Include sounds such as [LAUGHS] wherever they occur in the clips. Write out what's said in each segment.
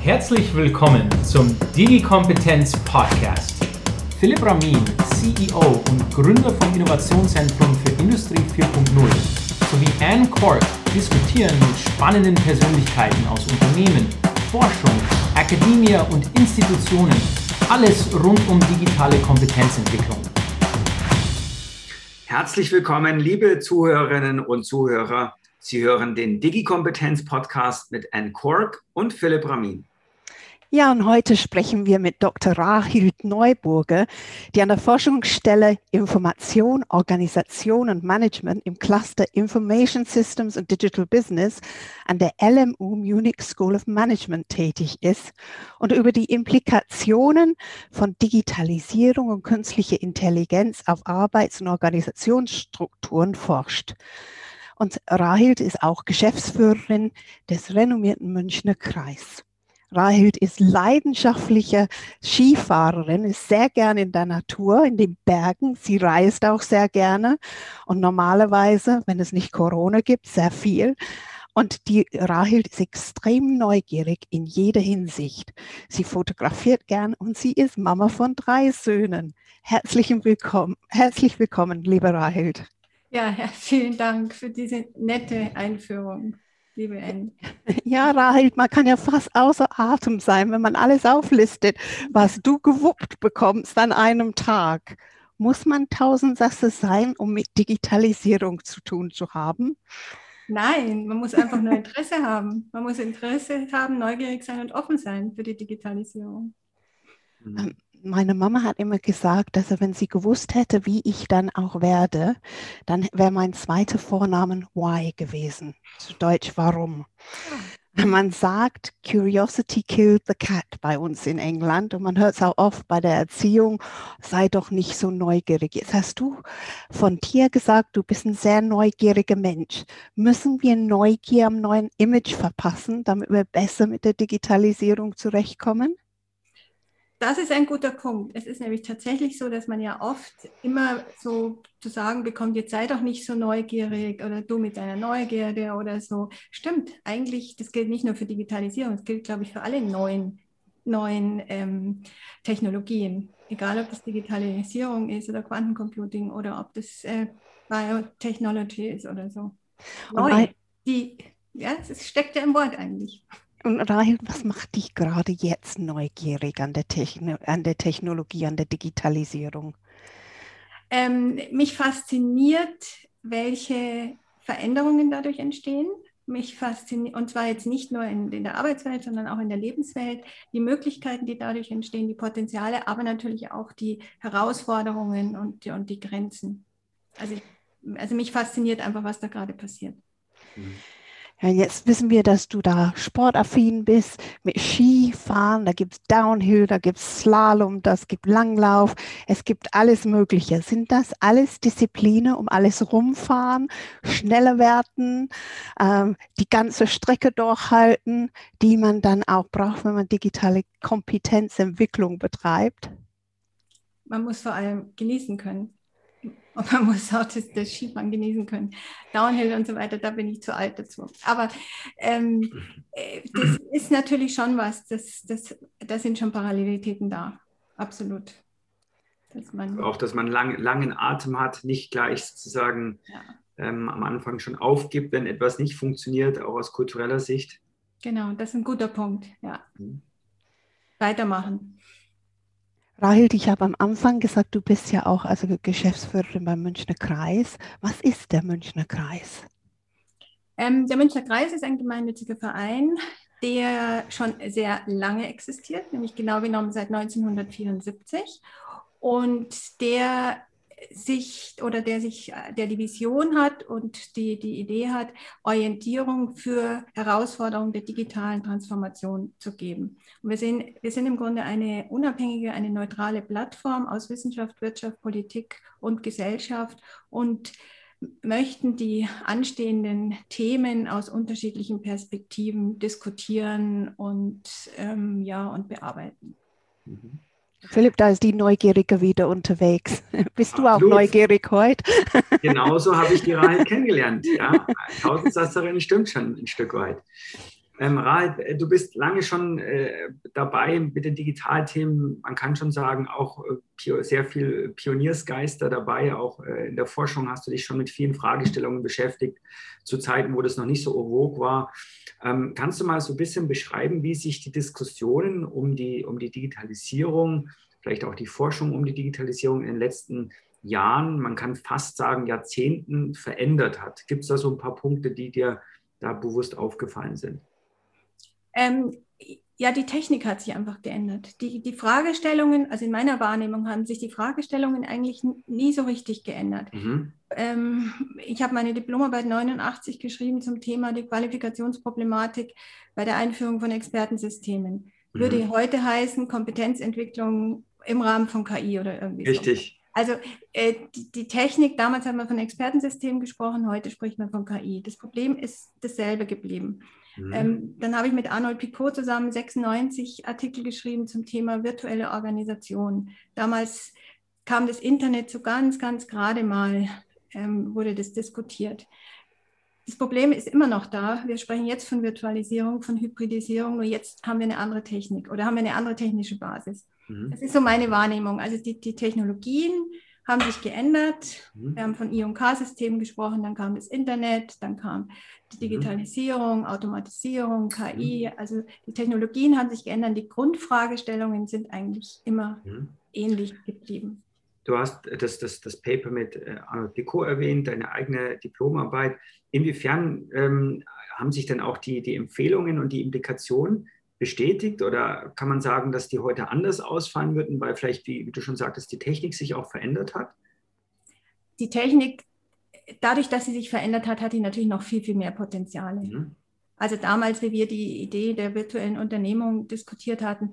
Herzlich willkommen zum Digi-Kompetenz Podcast. Philipp Ramin, CEO und Gründer vom Innovationszentrum für Industrie 4.0 sowie Anne Cork diskutieren mit spannenden Persönlichkeiten aus Unternehmen, Forschung, Akademie und Institutionen alles rund um digitale Kompetenzentwicklung. Herzlich willkommen, liebe Zuhörerinnen und Zuhörer. Sie hören den Digi-Kompetenz-Podcast mit Anne Cork und Philipp Ramin. Ja, und heute sprechen wir mit Dr. Rahild Neuburger, die an der Forschungsstelle Information, Organisation und Management im Cluster Information Systems und Digital Business an der LMU Munich School of Management tätig ist und über die Implikationen von Digitalisierung und künstlicher Intelligenz auf Arbeits- und Organisationsstrukturen forscht. Und Rahild ist auch Geschäftsführerin des renommierten Münchner Kreis. Rahild ist leidenschaftliche Skifahrerin, ist sehr gerne in der Natur, in den Bergen. Sie reist auch sehr gerne und normalerweise, wenn es nicht Corona gibt, sehr viel. Und die Rahild ist extrem neugierig in jeder Hinsicht. Sie fotografiert gern und sie ist Mama von drei Söhnen. Herzlich willkommen, herzlich willkommen, liebe Rahild. Ja, [LAUGHS] vielen Dank für diese nette Einführung liebe Anne. Ja, Rahel, man kann ja fast außer Atem sein, wenn man alles auflistet, was du gewuppt bekommst an einem Tag. Muss man tausend Sätze sein, um mit Digitalisierung zu tun zu haben? Nein, man muss einfach nur Interesse [LAUGHS] haben. Man muss Interesse haben, neugierig sein und offen sein für die Digitalisierung. Ähm, meine Mama hat immer gesagt, dass er, wenn sie gewusst hätte, wie ich dann auch werde, dann wäre mein zweiter Vornamen Why gewesen. Zu Deutsch warum. Ah. Man sagt, Curiosity killed the cat bei uns in England und man hört es auch oft bei der Erziehung, sei doch nicht so neugierig. Jetzt hast du von dir gesagt, du bist ein sehr neugieriger Mensch. Müssen wir Neugier am neuen Image verpassen, damit wir besser mit der Digitalisierung zurechtkommen? Das ist ein guter Punkt. Es ist nämlich tatsächlich so, dass man ja oft immer so zu sagen bekommt, jetzt sei doch nicht so neugierig oder du mit deiner Neugierde oder so. Stimmt, eigentlich, das gilt nicht nur für Digitalisierung, das gilt, glaube ich, für alle neuen, neuen ähm, Technologien. Egal, ob das Digitalisierung ist oder Quantencomputing oder ob das äh, Biotechnology ist oder so. Neu, die, ja, es steckt ja im Wort eigentlich. Und Rahel, was macht dich gerade jetzt neugierig an der, Techno an der Technologie, an der Digitalisierung? Ähm, mich fasziniert, welche Veränderungen dadurch entstehen. Mich fasziniert, und zwar jetzt nicht nur in, in, der Arbeitswelt, sondern auch in der Lebenswelt, die Möglichkeiten, die dadurch entstehen, die Potenziale, aber natürlich auch die Herausforderungen und, die, und die Grenzen. Also, also mich fasziniert einfach, was da gerade passiert. Mhm. Ja, jetzt wissen wir, dass du da sportaffin bist mit Skifahren, da gibt es Downhill, da gibt es Slalom, das gibt Langlauf, es gibt alles Mögliche. Sind das alles Disziplinen, um alles rumfahren, schneller werden, ähm, die ganze Strecke durchhalten, die man dann auch braucht, wenn man digitale Kompetenzentwicklung betreibt? Man muss vor allem genießen können. Und man muss auch das, das Skifahren genießen können. Downhill und so weiter, da bin ich zu alt dazu. Aber ähm, äh, das ist natürlich schon was, das, das, da sind schon Parallelitäten da. Absolut. Dass man auch, dass man lang, langen Atem hat, nicht gleich sozusagen ja. ähm, am Anfang schon aufgibt, wenn etwas nicht funktioniert, auch aus kultureller Sicht. Genau, das ist ein guter Punkt, ja. Mhm. Weitermachen. Rahel, ich habe am Anfang gesagt, du bist ja auch also Geschäftsführerin beim Münchner Kreis. Was ist der Münchner Kreis? Ähm, der Münchner Kreis ist ein gemeinnütziger Verein, der schon sehr lange existiert, nämlich genau genommen seit 1974 und der sich oder der sich, der die Vision hat und die, die Idee hat, Orientierung für Herausforderungen der digitalen Transformation zu geben. Und wir sind, wir sind im Grunde eine unabhängige, eine neutrale Plattform aus Wissenschaft, Wirtschaft, Politik und Gesellschaft und möchten die anstehenden Themen aus unterschiedlichen Perspektiven diskutieren und, ähm, ja, und bearbeiten. Mhm. Philipp, da ist die Neugierige wieder unterwegs. [LAUGHS] Bist du Absolut. auch neugierig heute? [LAUGHS] Genauso habe ich die Rahel kennengelernt. Ja, Tausendsasserin stimmt schon ein Stück weit. Ähm, Rahel, äh, du bist lange schon äh, dabei mit den Digitalthemen. Man kann schon sagen, auch äh, sehr viel Pioniersgeister dabei. Auch äh, in der Forschung hast du dich schon mit vielen Fragestellungen beschäftigt, zu Zeiten, wo das noch nicht so vogue war. Ähm, kannst du mal so ein bisschen beschreiben, wie sich die Diskussionen um die, um die Digitalisierung, vielleicht auch die Forschung um die Digitalisierung in den letzten Jahren, man kann fast sagen Jahrzehnten verändert hat? Gibt es da so ein paar Punkte, die dir da bewusst aufgefallen sind? Ähm, ja, die Technik hat sich einfach geändert. Die, die Fragestellungen, also in meiner Wahrnehmung haben sich die Fragestellungen eigentlich nie so richtig geändert. Mhm. Ähm, ich habe meine Diplomarbeit 89 geschrieben zum Thema die Qualifikationsproblematik bei der Einführung von Expertensystemen. Mhm. Würde heute heißen Kompetenzentwicklung im Rahmen von KI oder irgendwie Richtig. So. Also äh, die, die, Technik, damals hat man von Expertensystemen gesprochen, heute spricht man von KI. Das Problem ist dasselbe geblieben. Mhm. Ähm, dann habe ich mit Arnold Picot zusammen 96 Artikel geschrieben zum Thema virtuelle Organisation. Damals kam das Internet so ganz, ganz gerade mal, ähm, wurde das diskutiert. Das Problem ist immer noch da. Wir sprechen jetzt von Virtualisierung, von Hybridisierung, nur jetzt haben wir eine andere Technik oder haben wir eine andere technische Basis. Mhm. Das ist so meine Wahrnehmung. Also die, die Technologien haben sich geändert. Mhm. Wir haben von I&K-Systemen gesprochen, dann kam das Internet, dann kam die mhm. Digitalisierung, Automatisierung, KI. Mhm. Also die Technologien haben sich geändert, die Grundfragestellungen sind eigentlich immer mhm. ähnlich geblieben. Du hast das, das, das Paper mit äh, Arnold Picot erwähnt, deine eigene Diplomarbeit. Inwiefern ähm, haben sich denn auch die, die Empfehlungen und die Implikationen bestätigt oder kann man sagen, dass die heute anders ausfallen würden, weil vielleicht, wie, wie du schon sagtest, die Technik sich auch verändert hat? Die Technik, dadurch, dass sie sich verändert hat, hat die natürlich noch viel, viel mehr Potenziale. Mhm. Also damals, wie wir die Idee der virtuellen Unternehmung diskutiert hatten,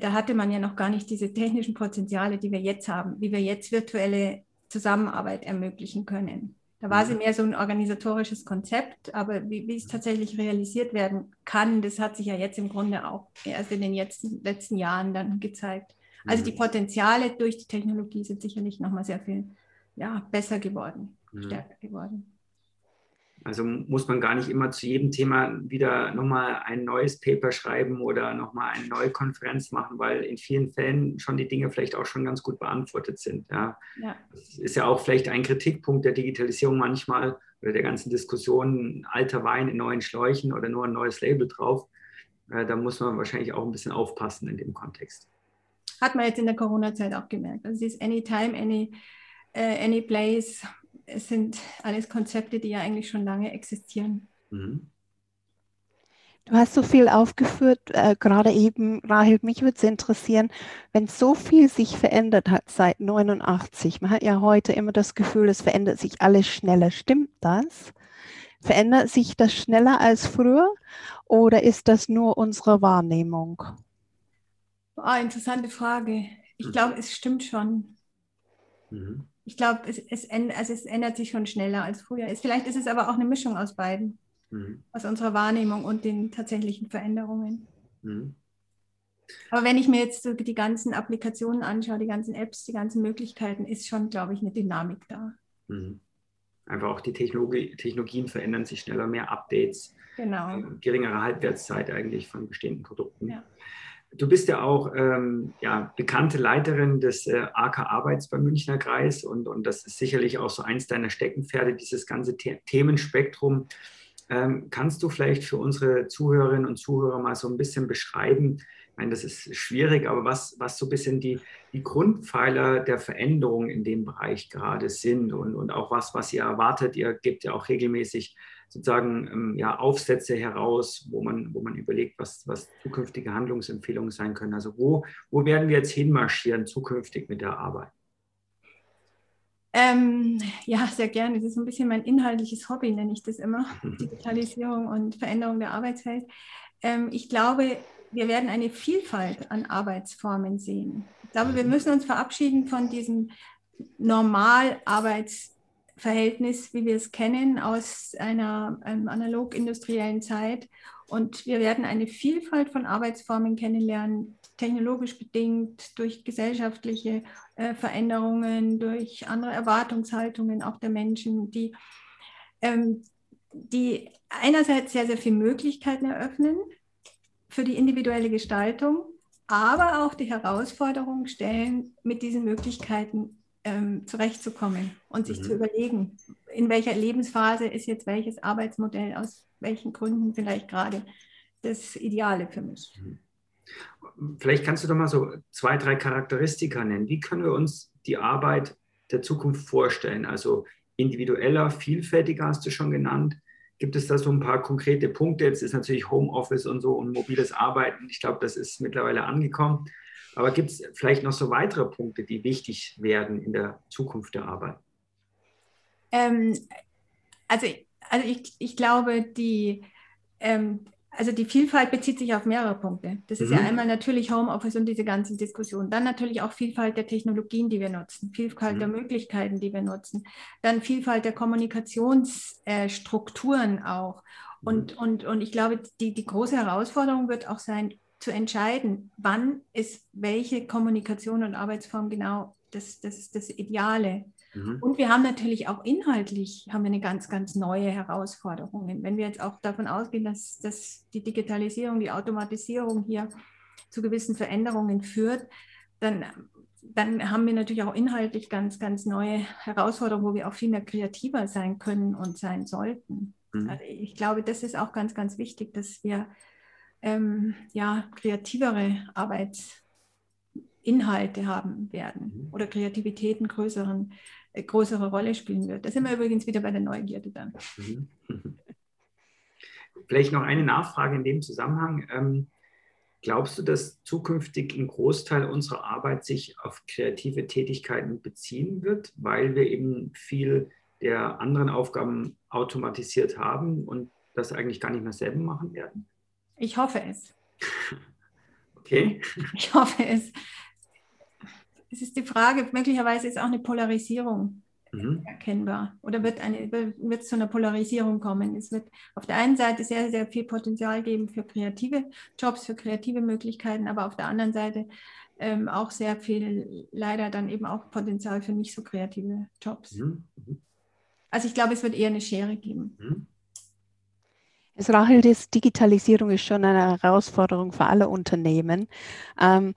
da hatte man ja noch gar nicht diese technischen Potenziale, die wir jetzt haben, wie wir jetzt virtuelle Zusammenarbeit ermöglichen können. Da war sie mhm. mehr so ein organisatorisches Konzept, aber wie, wie, es tatsächlich realisiert werden kann, das hat sich ja jetzt im Grunde auch erst in den letzten, letzten Jahren dann gezeigt. Also die mhm. Potenziale durch die Technologie sind sicherlich nochmal sehr viel ja, besser geworden, mhm. stärker geworden. Also muss man gar nicht immer zu jedem Thema wieder nochmal ein neues Paper schreiben oder nochmal eine neue Konferenz machen, weil in vielen Fällen schon die Dinge vielleicht auch schon ganz gut beantwortet sind. Ja. ja. Das ist ja auch vielleicht ein Kritikpunkt der Digitalisierung manchmal oder der ganzen Diskussion, alter Wein in neuen Schläuchen oder nur ein neues Label drauf. Äh, da muss man wahrscheinlich auch ein bisschen aufpassen in dem Kontext. Hat man jetzt in der Corona-Zeit auch gemerkt. Also dieses Anytime, any, uh, any place, es sind alles Konzepte, die ja eigentlich schon lange existieren. Mhm. Du hast so viel aufgeführt, äh, gerade eben, Rahel, mich würde es interessieren, wenn so viel sich verändert hat seit 89, man hat ja heute immer das Gefühl, es verändert sich alles schneller. Stimmt das? Verändert sich das schneller als früher oder ist das nur unsere Wahrnehmung? Oh, interessante Frage. Ich glaube, es stimmt schon. Mhm ich glaube, es, es, also es, ändert sich schon schneller als früher. Vielleicht ist es aber auch eine Mischung aus beiden, mhm. aus unserer Wahrnehmung und den tatsächlichen Veränderungen. Mhm. Aber wenn ich mir jetzt so die ganzen Applikationen anschaue, die ganzen Apps, die ganzen Möglichkeiten, ist schon, glaube ich, eine Dynamik da. Mhm. Einfach auch die Technologie, Technologien verändern sich schneller, mehr Updates, genau. Äh, geringere Halbwertszeit eigentlich von bestehenden Produkten. Ja. Du bist ja auch ähm, ja, bekannte Leiterin des äh, AK Arbeits beim Münchner Kreis und, und das ist sicherlich auch so eins deiner Steckenpferde, dieses ganze The Themenspektrum. Ähm, kannst du vielleicht für unsere Zuhörerinnen und Zuhörer mal so ein bisschen beschreiben, ich meine, das ist schwierig, aber was, was so ein bisschen die, die Grundpfeiler der Veränderung in dem Bereich gerade sind und, und auch was, was ihr erwartet. Ihr gebt ja auch regelmäßig sozusagen ähm, ja, Aufsätze heraus, wo man, wo man überlegt, was, was zukünftige Handlungsempfehlungen sein können. Also wo, wo werden wir jetzt hinmarschieren zukünftig mit der Arbeit? Ähm, ja, sehr gerne. Das ist ein bisschen mein inhaltliches Hobby, nenne ich das immer. [LAUGHS] Digitalisierung und Veränderung der Arbeitswelt. Ähm, ich glaube, wir werden eine Vielfalt an Arbeitsformen sehen. Ich glaube, wir mhm. müssen uns verabschieden von diesem Normalarbeits- Verhältnis, wie wir es kennen aus einer ähm, analog-industriellen Zeit. Und wir werden eine Vielfalt von Arbeitsformen kennenlernen, technologisch bedingt, durch gesellschaftliche äh, Veränderungen, durch andere Erwartungshaltungen auch der Menschen, die ähm, die einerseits sehr, sehr viele Möglichkeiten eröffnen für die individuelle Gestaltung, aber auch die Herausforderung stellen, mit diesen Möglichkeiten ähm, zurechtzukommen und sich mhm. zu überlegen, in welcher Lebensphase ist jetzt welches Arbeitsmodell, aus welchen Gründen vielleicht gerade das Ideale für mich. Mhm. Vielleicht kannst du doch mal so zwei, drei Charakteristika nennen. Wie können wir uns die Arbeit der Zukunft vorstellen? Also individueller, vielfältiger hast du schon genannt. Gibt es da so ein paar konkrete Punkte? Jetzt ist natürlich Homeoffice und so und mobiles Arbeiten. Ich glaube, das ist mittlerweile angekommen. Aber gibt es vielleicht noch so weitere Punkte, die wichtig werden in der Zukunft der Arbeit? Ähm, also, also ich, ich glaube, die, ähm, also die Vielfalt bezieht sich auf mehrere Punkte. Das ist mhm. ja einmal natürlich Homeoffice und diese ganzen Diskussionen. Dann natürlich auch Vielfalt der Technologien, die wir nutzen, Vielfalt mhm. der Möglichkeiten, die wir nutzen. Dann Vielfalt der Kommunikationsstrukturen äh, auch. Mhm. Und, und, und ich glaube, die, die große Herausforderung wird auch sein, zu entscheiden, wann ist welche Kommunikation und Arbeitsform genau das, das, das Ideale. Mhm. Und wir haben natürlich auch inhaltlich haben wir eine ganz, ganz neue Herausforderung. Wenn wir jetzt auch davon ausgehen, dass, dass die Digitalisierung, die Automatisierung hier zu gewissen Veränderungen führt, dann, dann haben wir natürlich auch inhaltlich ganz, ganz neue Herausforderungen, wo wir auch viel mehr kreativer sein können und sein sollten. Mhm. Also ich glaube, das ist auch ganz, ganz wichtig, dass wir ähm, ja, kreativere Arbeits Inhalte haben werden mhm. oder Kreativitäten größeren, äh, größere Rolle spielen wird. Da sind wir übrigens wieder bei der Neugierde dann. Mhm. [LAUGHS] Vielleicht noch eine Nachfrage in dem Zusammenhang. Ähm, glaubst du, dass zukünftig ein Großteil unserer Arbeit sich auf kreative Tätigkeiten beziehen wird, weil wir eben viel der anderen Aufgaben automatisiert haben und das eigentlich gar nicht mehr selber machen werden? Ich hoffe es. [LAUGHS] Okay. [LAUGHS] Ich hoffe es es ist die Frage, möglicherweise ist auch eine Polarisierung mhm. erkennbar oder wird, eine, wird es zu einer Polarisierung kommen. Es wird auf der einen Seite sehr, sehr viel Potenzial geben für kreative Jobs, für kreative Möglichkeiten, aber auf der anderen Seite ähm, auch sehr viel, leider dann eben auch Potenzial für nicht so kreative Jobs. Mhm. mhm. Also ich glaube, es wird eher eine Schere geben. Mhm. Es Rahel, das Digitalisierung ist schon eine Herausforderung für alle Unternehmen. Ähm,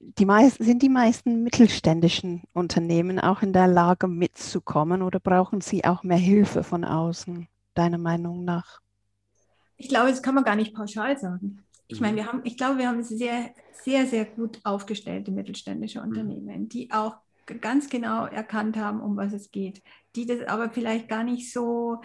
die meisten, sind die meisten mittelständischen Unternehmen auch in der Lage mitzukommen oder brauchen sie auch mehr Hilfe von außen, deiner Meinung nach? Ich glaube, das kann man gar nicht pauschal sagen. Ich meine, mhm. wir haben, ich glaube, wir haben sehr, sehr, sehr gut aufgestellte mittelständische mhm. Unternehmen, die auch ganz genau erkannt haben, um was es geht, die das aber vielleicht gar nicht so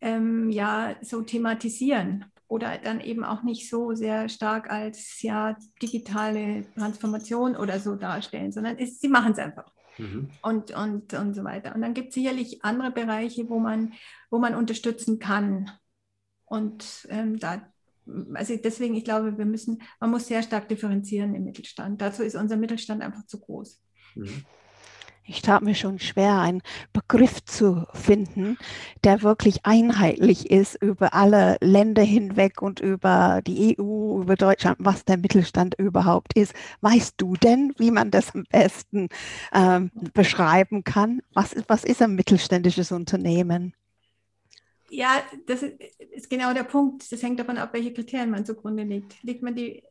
ähm, ja so thematisieren oder dann eben auch nicht so sehr stark als ja digitale Transformation oder so darstellen, sondern es, sie machen es einfach. Mhm. Und, und, und so weiter. Und dann gibt es sicherlich andere Bereiche, wo man, wo man unterstützen kann. Und ähm, da, also deswegen, ich glaube, wir müssen, man muss sehr stark differenzieren im Mittelstand. Dazu ist unser Mittelstand einfach zu groß. Mhm ich tat mir schon schwer, einen Begriff zu finden, der wirklich einheitlich ist über alle Länder hinweg und über die EU, über Deutschland, was der Mittelstand überhaupt ist. Weißt du denn, wie man das am besten ähm, beschreiben kann? Was, was ist ein mittelständisches Unternehmen? Ja, das ist genau der Punkt. Das hängt davon ab, welche Kriterien man zugrunde legt. Legt man die,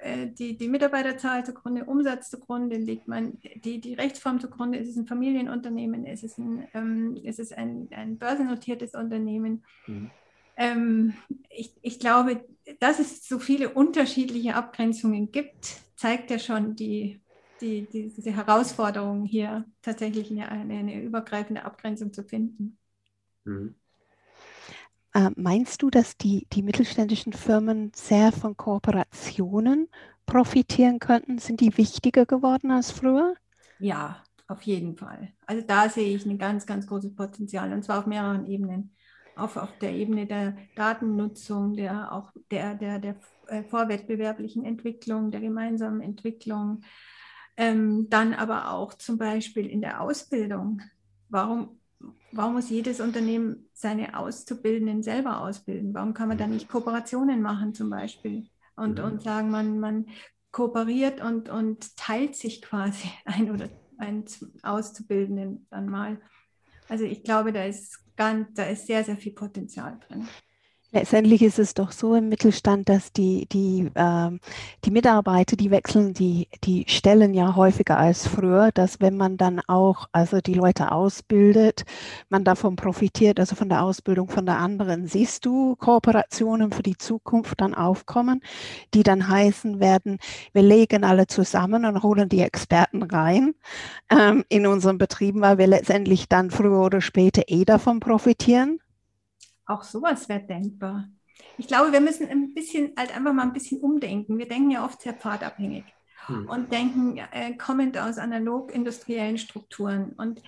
äh, die, die Mitarbeiterzahl zugrunde, Umsatz zugrunde, legt man die, die Rechtsform zugrunde, ist es ein Familienunternehmen, ist es ein, ähm, ist es ein, ein börsennotiertes Unternehmen. Mhm. Ähm, ich, ich glaube, dass es so viele unterschiedliche Abgrenzungen gibt, zeigt ja schon die, die, die diese Herausforderung hier tatsächlich eine, eine übergreifende Abgrenzung zu finden. Mhm. Äh, meinst du, dass die, die mittelständischen Firmen sehr von Kooperationen profitieren könnten? Sind die wichtiger geworden als früher? Ja, auf jeden Fall. Also da sehe ich ein ganz, ganz großes Potenzial und zwar auf mehreren Ebenen. Auf, auf der Ebene der Datennutzung, der auch der, der, der äh, vorwettbewerblichen Entwicklung, der gemeinsamen Entwicklung, ähm, dann aber auch zum Beispiel in der Ausbildung. Warum warum muss jedes Unternehmen seine Auszubildenden selber ausbilden? Warum kann man da nicht Kooperationen machen zum Beispiel und, mhm. und sagen, man, man kooperiert und, und teilt sich quasi [LAUGHS] ein oder ein Auszubildenden dann mal. Also ich glaube, da ist ganz, da ist sehr, sehr viel Potenzial drin. Letztendlich ist es doch so im Mittelstand, dass die, die, äh, die Mitarbeiter, die wechseln die, die Stellen ja häufiger als früher, dass wenn man dann auch also die Leute ausbildet, man davon profitiert, also von der Ausbildung von der anderen. Siehst du Kooperationen für die Zukunft dann aufkommen, die dann heißen werden, wir legen alle zusammen und holen die Experten rein ähm, in unseren Betrieben, weil wir letztendlich dann früher oder später eh davon profitieren? Auch sowas wäre denkbar. Ich glaube, wir müssen ein bisschen halt einfach mal ein bisschen umdenken. Wir denken ja oft sehr pfadabhängig hm. und denken äh, kommend aus analog-industriellen Strukturen. Und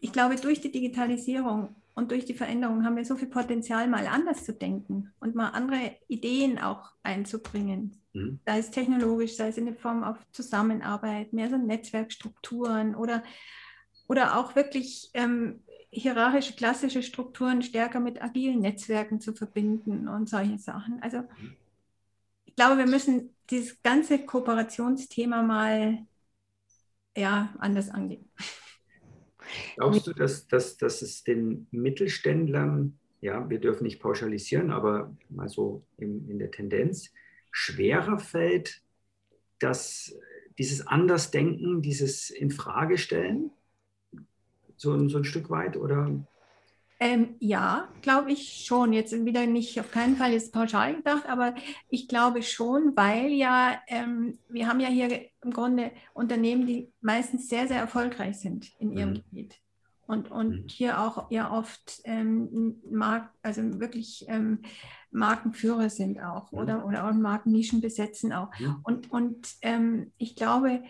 ich glaube, durch die Digitalisierung und durch die Veränderung haben wir so viel Potenzial, mal anders zu denken und mal andere Ideen auch einzubringen. Mhm. Sei es technologisch, sei es in der Form auf Zusammenarbeit, mehr so Netzwerkstrukturen oder, oder auch wirklich ähm, hierarchische, klassische Strukturen stärker mit agilen Netzwerken zu verbinden und solche Sachen. Also ich glaube, wir müssen dieses ganze Kooperationsthema mal ja, anders angehen. Glaubst du, dass, dass, dass es den Mittelständlern, ja, wir dürfen nicht pauschalisieren, aber mal so in, in der Tendenz, schwerer fällt, dass dieses Andersdenken, dieses Infragestellen? So, so ein Stück weit? Oder? Ähm, ja, glaube ich schon. Jetzt wieder nicht auf keinen Fall jetzt pauschal gedacht, aber ich glaube schon, weil ja, ähm, wir haben ja hier im Grunde Unternehmen, die meistens sehr, sehr erfolgreich sind in ihrem mhm. Gebiet. Und, und mhm. hier auch ja oft ähm, Mark, also wirklich ähm, Markenführer sind auch mhm. oder, oder auch Markennischen besetzen auch. Und, und ähm, ich glaube,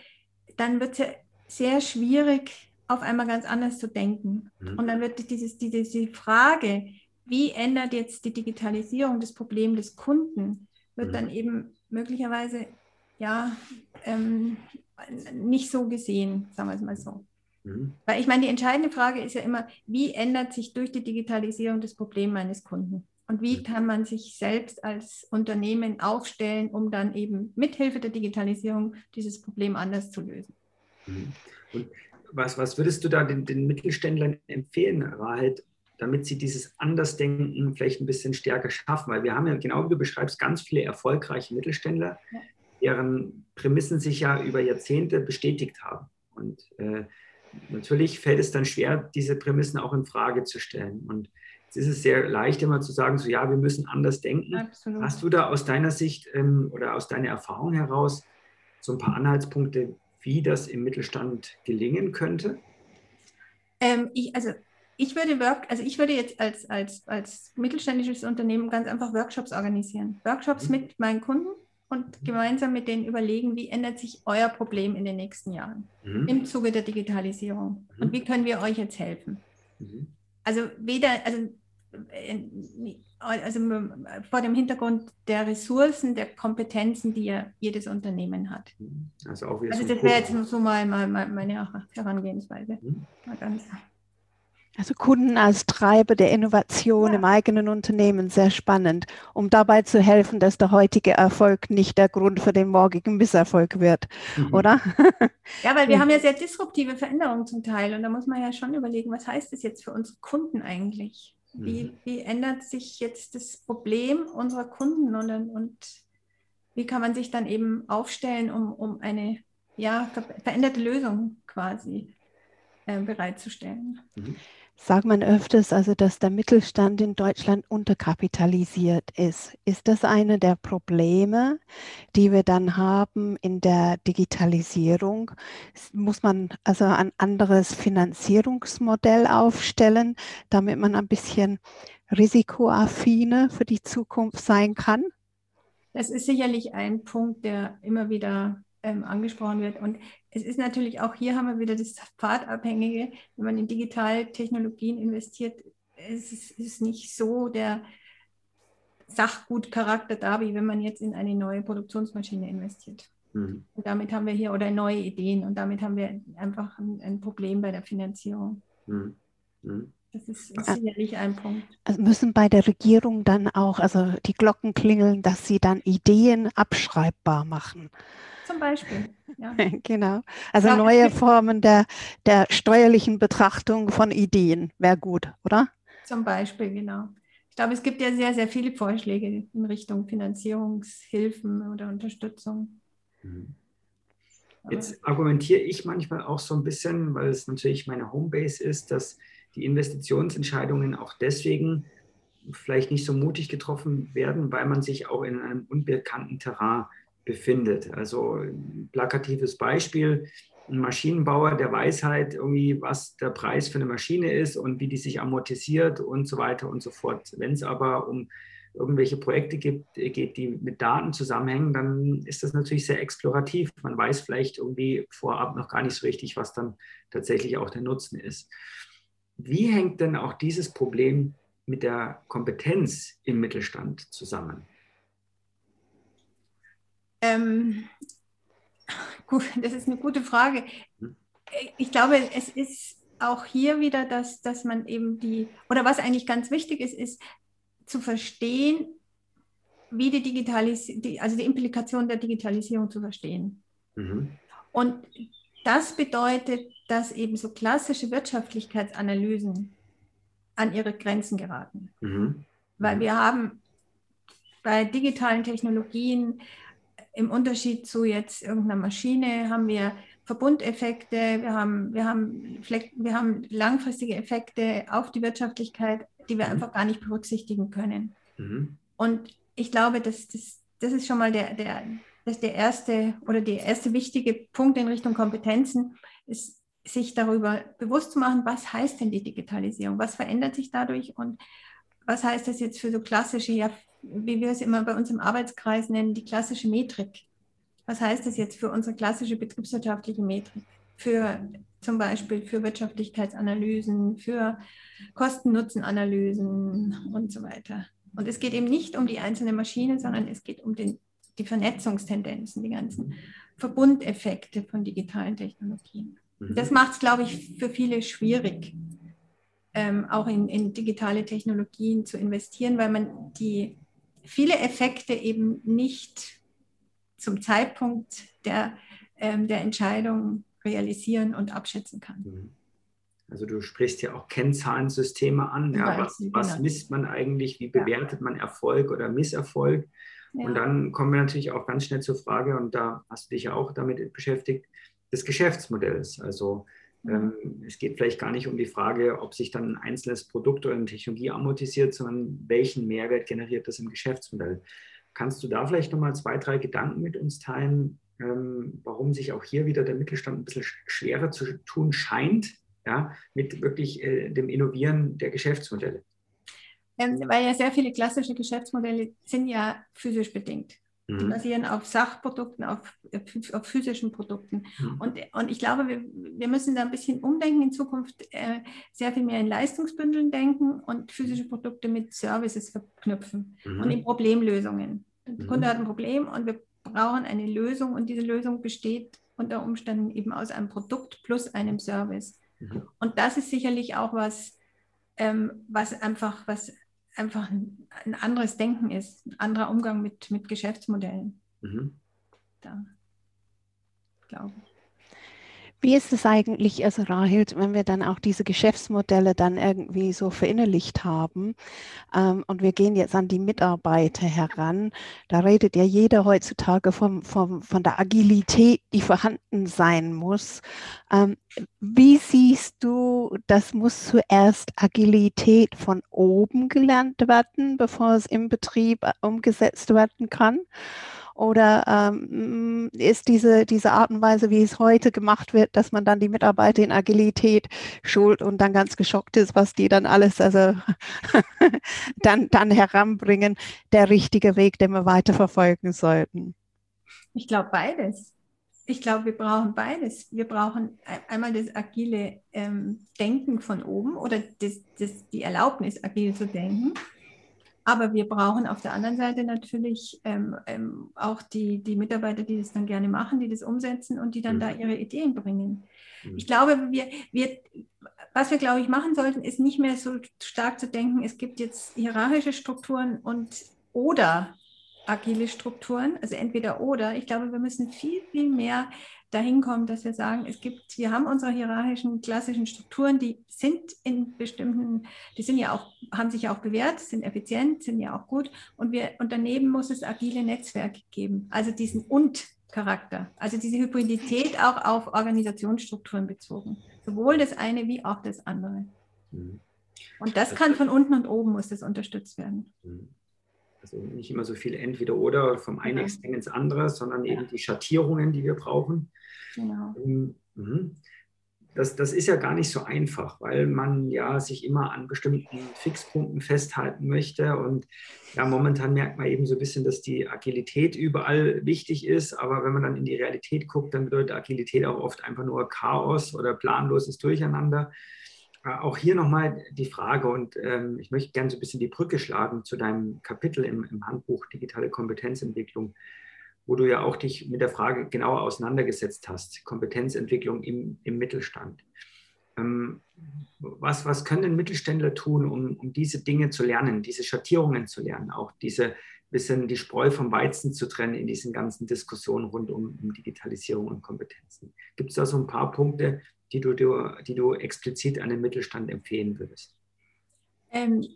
dann wird es ja sehr schwierig, auf einmal ganz anders zu denken. Mhm. Und dann wird dieses, diese, diese Frage, wie ändert jetzt die Digitalisierung das Problem des Kunden, wird mhm. dann eben möglicherweise ja ähm, nicht so gesehen, sagen wir es mal so. Mhm. Weil ich meine, die entscheidende Frage ist ja immer, wie ändert sich durch die Digitalisierung das Problem meines Kunden? Und wie mhm. kann man sich selbst als Unternehmen aufstellen, um dann eben mithilfe der Digitalisierung dieses Problem anders zu lösen? Mhm. Und was, was würdest du da den, den Mittelständlern empfehlen, Rahel, damit sie dieses Andersdenken vielleicht ein bisschen stärker schaffen? Weil wir haben ja, genau wie du beschreibst, ganz viele erfolgreiche Mittelständler, deren Prämissen sich ja über Jahrzehnte bestätigt haben. Und äh, natürlich fällt es dann schwer, diese Prämissen auch in Frage zu stellen. Und es ist sehr leicht, immer zu sagen, so ja, wir müssen anders denken. Absolut. Hast du da aus deiner Sicht ähm, oder aus deiner Erfahrung heraus so ein paar Anhaltspunkte, wie das im Mittelstand gelingen könnte? Ähm, ich, also ich würde Work, also ich würde jetzt als, als, als mittelständisches Unternehmen ganz einfach Workshops organisieren. Workshops mhm. mit meinen Kunden und gemeinsam mit denen überlegen, wie ändert sich euer Problem in den nächsten Jahren mhm. im Zuge der Digitalisierung mhm. und wie können wir euch jetzt helfen. Mhm. Also weder, also also vor dem Hintergrund der Ressourcen, der Kompetenzen, die ja jedes Unternehmen hat. Also, auch also das wäre jetzt so mal, mal, mal meine Herangehensweise. Mhm. Also Kunden als Treiber der Innovation ja. im eigenen Unternehmen, sehr spannend, um dabei zu helfen, dass der heutige Erfolg nicht der Grund für den morgigen Misserfolg wird, mhm. oder? [LAUGHS] Ja, weil wir haben ja sehr disruptive Veränderungen zum Teil und da muss man ja schon überlegen, was heißt das jetzt für unsere Kunden eigentlich? Wie, mhm. wie ändert sich jetzt das Problem unserer Kunden und, und wie kann man sich dann eben aufstellen, um, um eine ja, veränderte Lösung quasi äh, bereitzustellen? Mhm sagt man öfters, also dass der Mittelstand in Deutschland unterkapitalisiert ist. Ist das eine der Probleme, die wir dann haben in der Digitalisierung? Muss man also ein anderes Finanzierungsmodell aufstellen, damit man ein bisschen risikoaffiner für die Zukunft sein kann? Das ist sicherlich ein Punkt, der immer wieder ähm, angesprochen wird. Und es ist natürlich auch hier haben wir wieder das Pfadabhängige, wenn man in digitale Technologien investiert, es ist, ist nicht so der Sachgutcharakter da, wie wenn man jetzt in eine neue Produktionsmaschine investiert. Mhm. Und damit haben wir hier oder neue Ideen und damit haben wir einfach ein, ein Problem bei der Finanzierung. Mhm. Mhm. Das ist, ist sicherlich ein Punkt. Also müssen bei der Regierung dann auch, also die Glocken klingeln, dass sie dann Ideen abschreibbar machen. Zum Beispiel. Ja. [LAUGHS] Genau. Also neue Formen der, der steuerlichen Betrachtung von Ideen wäre gut, oder? Zum Beispiel, genau. Ich glaube, es gibt ja sehr, sehr viele Vorschläge in Richtung Finanzierungshilfen oder Unterstützung. Mhm. Jetzt argumentiere ich manchmal auch so ein bisschen, weil es natürlich meine Homebase ist, dass die Investitionsentscheidungen auch deswegen vielleicht nicht so mutig getroffen werden, weil man sich auch in einem unbekannten Terrain befindet. Also plakatives Beispiel, ein Maschinenbauer, der weiß halt irgendwie, was der Preis für eine Maschine ist und wie die sich amortisiert und so weiter und so fort. Wenn es aber um irgendwelche Projekte gibt, geht, die mit Daten zusammenhängen, dann ist das natürlich sehr explorativ. Man weiß vielleicht irgendwie vorab noch gar nicht so richtig, was dann tatsächlich auch der Nutzen ist. Wie hängt denn auch dieses Problem mit der Kompetenz im Mittelstand zusammen? Ähm, gut, das ist eine gute Frage. Hm. Ich glaube, es ist auch hier wieder, dass, dass man eben die, oder was eigentlich ganz wichtig ist, ist zu verstehen, wie die Digitalisierung, also die Implikation der Digitalisierung zu verstehen. Mhm. Und das bedeutet, dass eben so klassische Wirtschaftlichkeitsanalysen an ihre Grenzen geraten. Mhm. Weil wir haben bei digitalen Technologien im Unterschied zu jetzt irgendeiner Maschine haben wir Verbundeffekte, wir haben, wir haben, wir haben langfristige Effekte auf die Wirtschaftlichkeit, die wir mhm. einfach gar nicht berücksichtigen können. Mhm. Und ich glaube, dass das, das ist schon mal der, der, das der erste oder der erste wichtige Punkt in Richtung Kompetenzen, ist sich darüber bewusst zu machen, was heißt denn die Digitalisierung, was verändert sich dadurch und was heißt das jetzt für so klassische, ja, wie wir es immer bei uns im Arbeitskreis nennen, die klassische Metrik. Was heißt das jetzt für unsere klassische betriebswirtschaftliche Metrik? Für zum Beispiel für Wirtschaftlichkeitsanalysen, für Kosten-Nutzen-Analysen und so weiter. Und es geht eben nicht um die einzelne Maschine, sondern es geht um den, die Vernetzungstendenzen, die ganzen Verbundeffekte von digitalen Technologien. Mhm. Das macht es, glaube ich, für viele schwierig, ähm, auch in, in, digitale Technologien zu investieren, weil man die viele Effekte eben nicht zum Zeitpunkt der, ähm, der Entscheidung realisieren und abschätzen kann. Mhm. Also du sprichst ja auch Kennzahlensysteme an. Ja, was, was genau. misst man eigentlich? Wie bewertet man Erfolg oder Misserfolg? Ja. Und dann kommen wir natürlich auch ganz schnell zur Frage, und da hast du dich ja auch damit beschäftigt, des Geschäftsmodells. Also es geht vielleicht gar nicht um die Frage, ob sich dann ein einzelnes Produkt oder eine Technologie amortisiert, sondern welchen Mehrwert generiert das im Geschäftsmodell. Kannst du da vielleicht nochmal zwei, drei Gedanken mit uns teilen, ähm, warum sich auch hier wieder der Mittelstand ein bisschen schwerer zu tun scheint, ja, mit wirklich äh, dem Innovieren der Geschäftsmodelle? Ähm, weil ja sehr viele klassische Geschäftsmodelle sind ja physisch bedingt. Die mhm. basieren auf Sachprodukten, auf, auf physischen Produkten. Mhm. Und, und ich glaube, wir, wir müssen da ein bisschen umdenken in Zukunft, äh, sehr viel mehr in Leistungsbündeln denken und physische Produkte mit Services verknüpfen mhm. und in Problemlösungen. Der mhm. Kunde hat ein Problem und wir brauchen eine Lösung und diese Lösung besteht unter Umständen eben aus einem Produkt plus einem Service. Mhm. Und das ist sicherlich auch was, ähm, was einfach, was einfach ein, ein, anderes Denken ist, ein anderer Umgang mit, mit Geschäftsmodellen. Mhm. Da, glaube ich. Wie ist es eigentlich, also Rahel, wenn wir dann auch diese Geschäftsmodelle dann irgendwie so verinnerlicht haben ähm, und wir gehen jetzt an die Mitarbeiter heran, da redet ja jeder heutzutage vom, vom, von der Agilität, die vorhanden sein muss. Ähm, wie siehst du, das muss zuerst Agilität von oben gelernt werden, bevor es im Betrieb umgesetzt werden kann? Oder ähm, ist diese, diese Art und Weise, wie es heute gemacht wird, dass man dann die Mitarbeiter in Agilität schult und dann ganz geschockt ist, was die dann alles also [LAUGHS] dann, dann heranbringen, der richtige Weg, den wir weiter verfolgen sollten? Ich glaube beides. Ich glaube, wir brauchen beides. Wir brauchen einmal das agile ähm, Denken von oben oder das, das, die Erlaubnis, agil zu denken. Aber wir brauchen auf der anderen Seite natürlich ähm, ähm, auch die, die Mitarbeiter, die das dann gerne machen, die das umsetzen und die dann mhm. da ihre Ideen bringen. Mhm. Ich glaube, wir, wir, was wir, glaube ich, machen sollten, ist nicht mehr so stark zu denken, es gibt jetzt hierarchische Strukturen und oder agile Strukturen, also entweder oder. Ich glaube, wir müssen viel, viel mehr dahin kommen, dass wir sagen, es gibt, wir haben unsere hierarchischen klassischen Strukturen, die sind in bestimmten, die sind ja auch, haben sich ja auch bewährt, sind effizient, sind ja auch gut. Und wir, und daneben muss es agile Netzwerke geben, also diesen und Charakter, also diese Hybridität auch auf Organisationsstrukturen bezogen, sowohl das eine wie auch das andere. Mhm. Und das kann von unten und oben muss das unterstützt werden. Also nicht immer so viel entweder oder vom einen genau. Extrem ins andere, sondern eben ja. die Schattierungen, die wir brauchen. Genau. Mhm. Das, das ist ja gar nicht so einfach, weil man ja sich immer an bestimmten Fixpunkten festhalten möchte. Und ja, momentan merkt man eben so ein bisschen, dass die Agilität überall wichtig ist. Aber wenn man dann in die Realität guckt, dann bedeutet Agilität auch oft einfach nur Chaos oder planloses Durcheinander. Äh, auch hier nochmal die Frage, und ähm, ich möchte gerne so ein bisschen die Brücke schlagen zu deinem Kapitel im, im, Handbuch Digitale Kompetenzentwicklung, wo du ja auch dich mit der Frage genauer auseinandergesetzt hast, Kompetenzentwicklung im, im Mittelstand. Ähm, was, was können denn Mittelständler tun, um, um diese Dinge zu lernen, diese Schattierungen zu lernen, auch diese bisschen die Spreu vom Weizen zu trennen in diesen ganzen Diskussionen rund um, um Digitalisierung und Kompetenzen? Gibt es da so ein paar Punkte, die du, die du explizit an den Mittelstand empfehlen würdest? Ähm,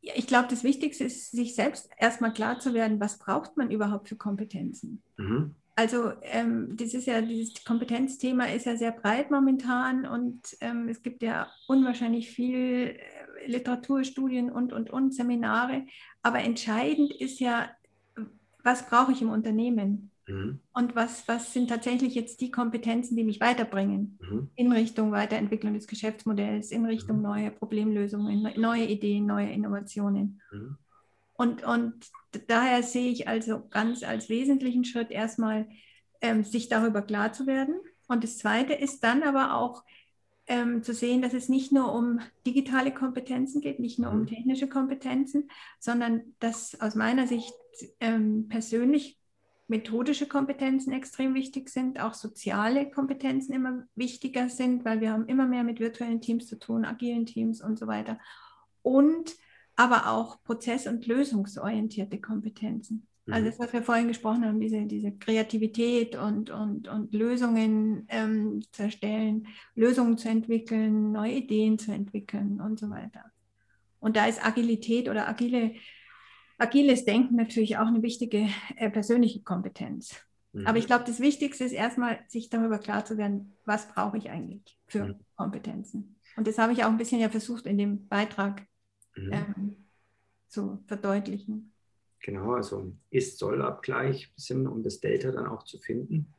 ich glaube, das Wichtigste ist, sich selbst erstmal klar zu werden, was braucht man überhaupt für Kompetenzen. Mhm. Also ähm, das ist ja, dieses Kompetenzthema ist ja sehr breit momentan und ähm, es gibt ja unwahrscheinlich viel äh, Literatur, Studien und, und, und Seminare. Aber entscheidend ist ja, was brauche ich im Unternehmen? Mhm. Und was, was sind tatsächlich jetzt die Kompetenzen, die mich weiterbringen mhm. in Richtung Weiterentwicklung des Geschäftsmodells, in Richtung mhm. neue Problemlösungen, neue Ideen, neue Innovationen. Mhm. Und, und daher sehe ich also ganz als wesentlichen Schritt erstmal, ähm, sich darüber klar zu werden. Und das Zweite ist dann aber auch ähm, zu sehen, dass es nicht nur um digitale Kompetenzen geht, nicht nur um mhm. technische Kompetenzen, sondern dass aus meiner Sicht ähm, persönlich methodische Kompetenzen extrem wichtig sind, auch soziale Kompetenzen immer wichtiger sind, weil wir haben immer mehr mit virtuellen Teams zu tun, agilen Teams und so weiter. Und aber auch prozess- und lösungsorientierte Kompetenzen. Also mhm. das, was wir vorhin gesprochen haben, diese, diese Kreativität und, und, und Lösungen ähm, zu erstellen, Lösungen zu entwickeln, neue Ideen zu entwickeln und so weiter. Und da ist Agilität oder agile agiles Denken natürlich auch eine wichtige äh, persönliche Kompetenz. Mhm. Aber ich glaube, das Wichtigste ist erstmal, sich darüber klar zu werden, was brauche ich eigentlich für mhm. Kompetenzen. Und das habe ich auch ein bisschen ja versucht, in dem Beitrag mhm. ähm, zu verdeutlichen. Genau, also Ist-Soll-Abgleich, um das Delta dann auch zu finden.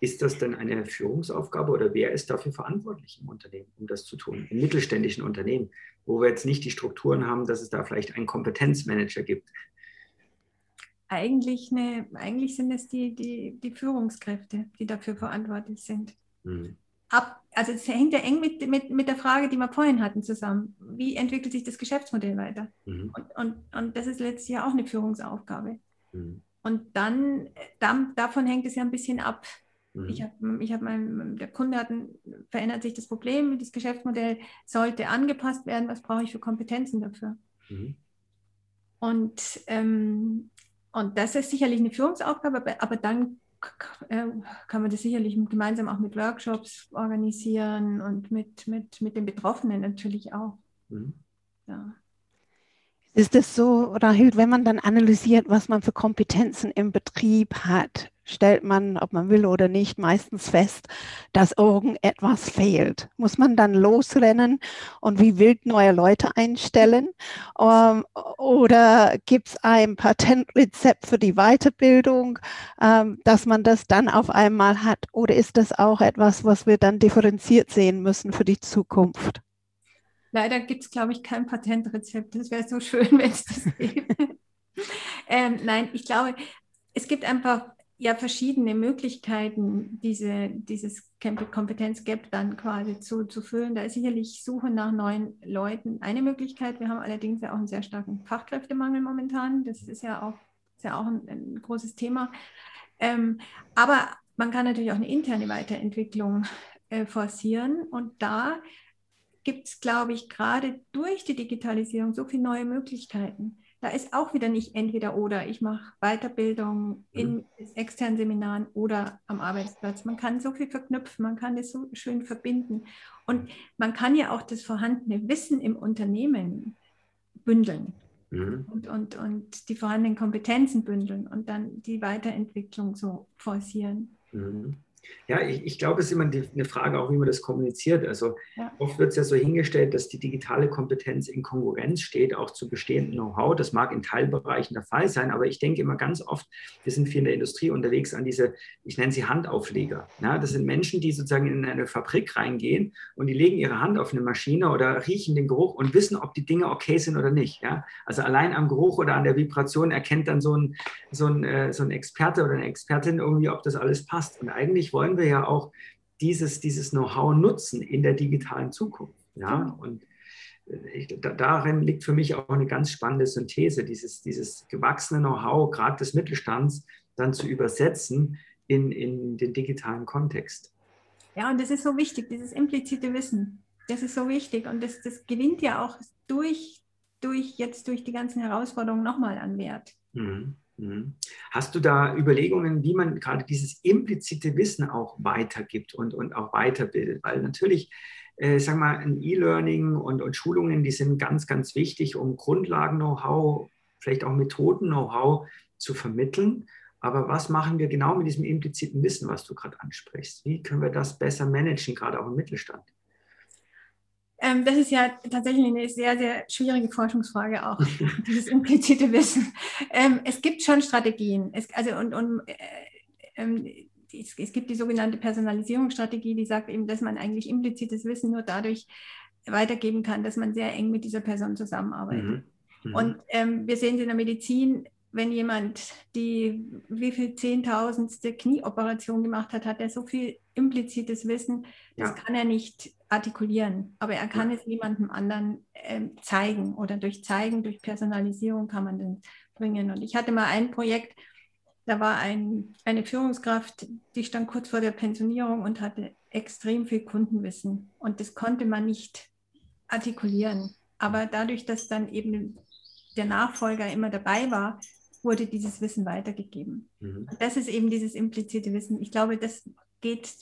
Ist das denn eine Führungsaufgabe oder wer ist dafür verantwortlich im Unternehmen, um das zu tun? Im mittelständischen Unternehmen, wo wir jetzt nicht die Strukturen haben, dass es da vielleicht einen Kompetenzmanager gibt. Eigentlich, eine, eigentlich sind es die, die, die Führungskräfte, die dafür verantwortlich sind. Mhm. Ab, also es hängt ja eng mit, mit, mit der Frage, die wir vorhin hatten, zusammen. Wie entwickelt sich das Geschäftsmodell weiter? Mhm. Und, und, und das ist letztlich ja auch eine Führungsaufgabe. Mhm. Und dann, dann, davon hängt es ja ein bisschen ab, Mhm. Ich habe, ich hab mein, der Kunde hat ein, verändert sich das Problem, das Geschäftsmodell sollte angepasst werden. Was brauche ich für Kompetenzen dafür? Mhm. Und, ähm, und das ist sicherlich eine Führungsaufgabe, aber dann äh, kann man das sicherlich gemeinsam auch mit Workshops organisieren und mit, mit, mit den Betroffenen natürlich auch. Mhm. Ja. Ist es so, Rahel, wenn man dann analysiert, was man für Kompetenzen im Betrieb hat, stellt man, ob man will oder nicht, meistens fest, dass irgendetwas fehlt. Muss man dann losrennen und wie wild neue Leute einstellen? Ähm, oder gibt es ein Patentrezept für die Weiterbildung, ähm, dass man das dann auf einmal hat? Oder ist das auch etwas, was wir dann differenziert sehen müssen für die Zukunft? Leider gibt es, glaube ich, kein Patentrezept. Das wäre so [LAUGHS] schön, wenn es das gäbe. [LAUGHS] ähm, nein, ich glaube, es gibt einfach ja verschiedene Möglichkeiten, diese, dieses Kompetenzgap dann quasi zu, zu füllen. Da ist sicherlich Suche nach neuen Leuten eine Möglichkeit. Wir haben allerdings ja auch einen sehr starken Fachkräftemangel momentan. Das ist ja auch, ist ja auch ein, ein großes Thema. Ähm, aber man kann natürlich auch eine interne Weiterentwicklung äh, forcieren. Und da gibt es, glaube ich, gerade durch die Digitalisierung so viele neue Möglichkeiten da ist auch wieder nicht entweder oder. Ich mache Weiterbildung in mhm. externen Seminaren oder am Arbeitsplatz. Man kann so viel verknüpfen, man kann es so schön verbinden. Und man kann ja auch das vorhandene Wissen im Unternehmen bündeln. Mhm. Und, und, und die vorhandenen Kompetenzen bündeln und dann die Weiterentwicklung so forcieren. Mhm. Ja, ich, ich glaube, es ist immer die, eine Frage auch, wie man das kommuniziert. Also ja. oft wird es ja so hingestellt, dass die digitale Kompetenz in Konkurrenz steht, auch zu bestehendem Know-how. Das mag in Teilbereichen der Fall sein, aber ich denke immer ganz oft, wir sind viel in der Industrie unterwegs an diese, ich nenne sie Handaufleger. Ja, das sind Menschen, die sozusagen in eine Fabrik reingehen und die legen ihre Hand auf eine Maschine oder riechen den Geruch und wissen, ob die Dinge okay sind oder nicht. Ja? Also allein am Geruch oder an der Vibration erkennt dann so ein, so ein, äh, so ein Experte oder eine Expertin irgendwie, ob das alles passt. Und eigentlich wollen wir ja auch dieses, dieses Know-how nutzen in der digitalen Zukunft. Ja? Und äh, ich, da, darin liegt für mich auch eine ganz spannende Synthese, dieses, dieses gewachsene Know-how, gerade des Mittelstands, dann zu übersetzen in, in den digitalen Kontext. Ja, und das ist so wichtig, dieses implizite Wissen. Das ist so wichtig und das, das gewinnt ja auch durch, durch jetzt durch die ganzen Herausforderungen nochmal an Wert. Mhm. Mhm. Hast du da Überlegungen, wie man gerade dieses implizite Wissen auch weitergibt und, und auch weiterbildet? Weil natürlich, äh, sag mal, ein E-Learning und, und Schulungen, die sind ganz, ganz wichtig, um Grundlagen-Know-how, vielleicht auch Methoden-Know-how zu vermitteln. Aber was machen wir genau mit diesem impliziten Wissen, was du gerade ansprichst? Wie können wir das besser managen, gerade auch im Mittelstand? Ähm, das ist ja tatsächlich eine sehr, sehr schwierige Forschungsfrage auch, [LAUGHS] dieses implizite Wissen. Ähm, es gibt schon Strategien. Es, also und, und äh, ähm, es, es, gibt die sogenannte Personalisierungsstrategie, die sagt eben, dass man eigentlich implizites Wissen nur dadurch weitergeben kann, dass man sehr eng mit dieser Person zusammenarbeitet. Mhm. Mhm. Und ähm, wir sehen es in der Medizin, wenn jemand die wie viel zehntausendste Knieoperation gemacht hat, hat er so viel implizites Wissen, das ja. kann er nicht artikulieren, aber er kann ja. es niemandem anderen äh, zeigen oder durch Zeigen, durch Personalisierung kann man das bringen. Und ich hatte mal ein Projekt, da war ein, eine Führungskraft, die stand kurz vor der Pensionierung und hatte extrem viel Kundenwissen und das konnte man nicht artikulieren. Aber dadurch, dass dann eben der Nachfolger immer dabei war, wurde dieses Wissen weitergegeben. Mhm. Das ist eben dieses implizite Wissen. Ich glaube, das geht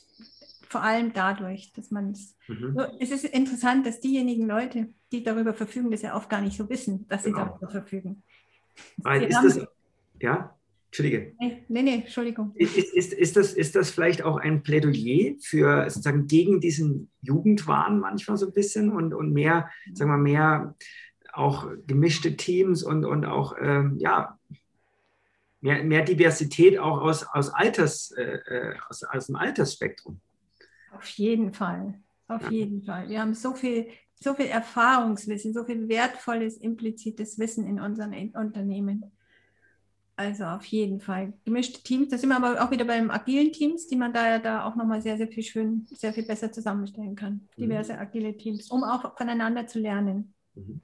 vor allem dadurch, dass man es. Mhm. Es ist interessant, dass diejenigen Leute, die darüber verfügen, das ja oft gar nicht so wissen, dass genau. sie darüber verfügen. Weil ist das, ja? Entschuldige. Nee, nee, nee Entschuldigung. Ist, ist, ist, das, ist das vielleicht auch ein Plädoyer für sozusagen gegen diesen Jugendwahn manchmal so ein bisschen und, und mehr, sagen wir mehr auch gemischte Teams und, und auch ähm, ja, mehr, mehr Diversität auch aus, aus, Alters, äh, äh, aus, aus dem Altersspektrum. Auf jeden Fall, auf ja. jeden Fall. Wir haben so viel, so viel Erfahrungswissen, so viel wertvolles, implizites Wissen in unseren Unternehmen. Also auf jeden Fall. Gemischte Teams, da sind wir aber auch wieder beim agilen Teams, die man da ja da auch nochmal sehr, sehr viel schön, sehr viel besser zusammenstellen kann. Mhm. Diverse agile Teams, um auch voneinander zu lernen. Mhm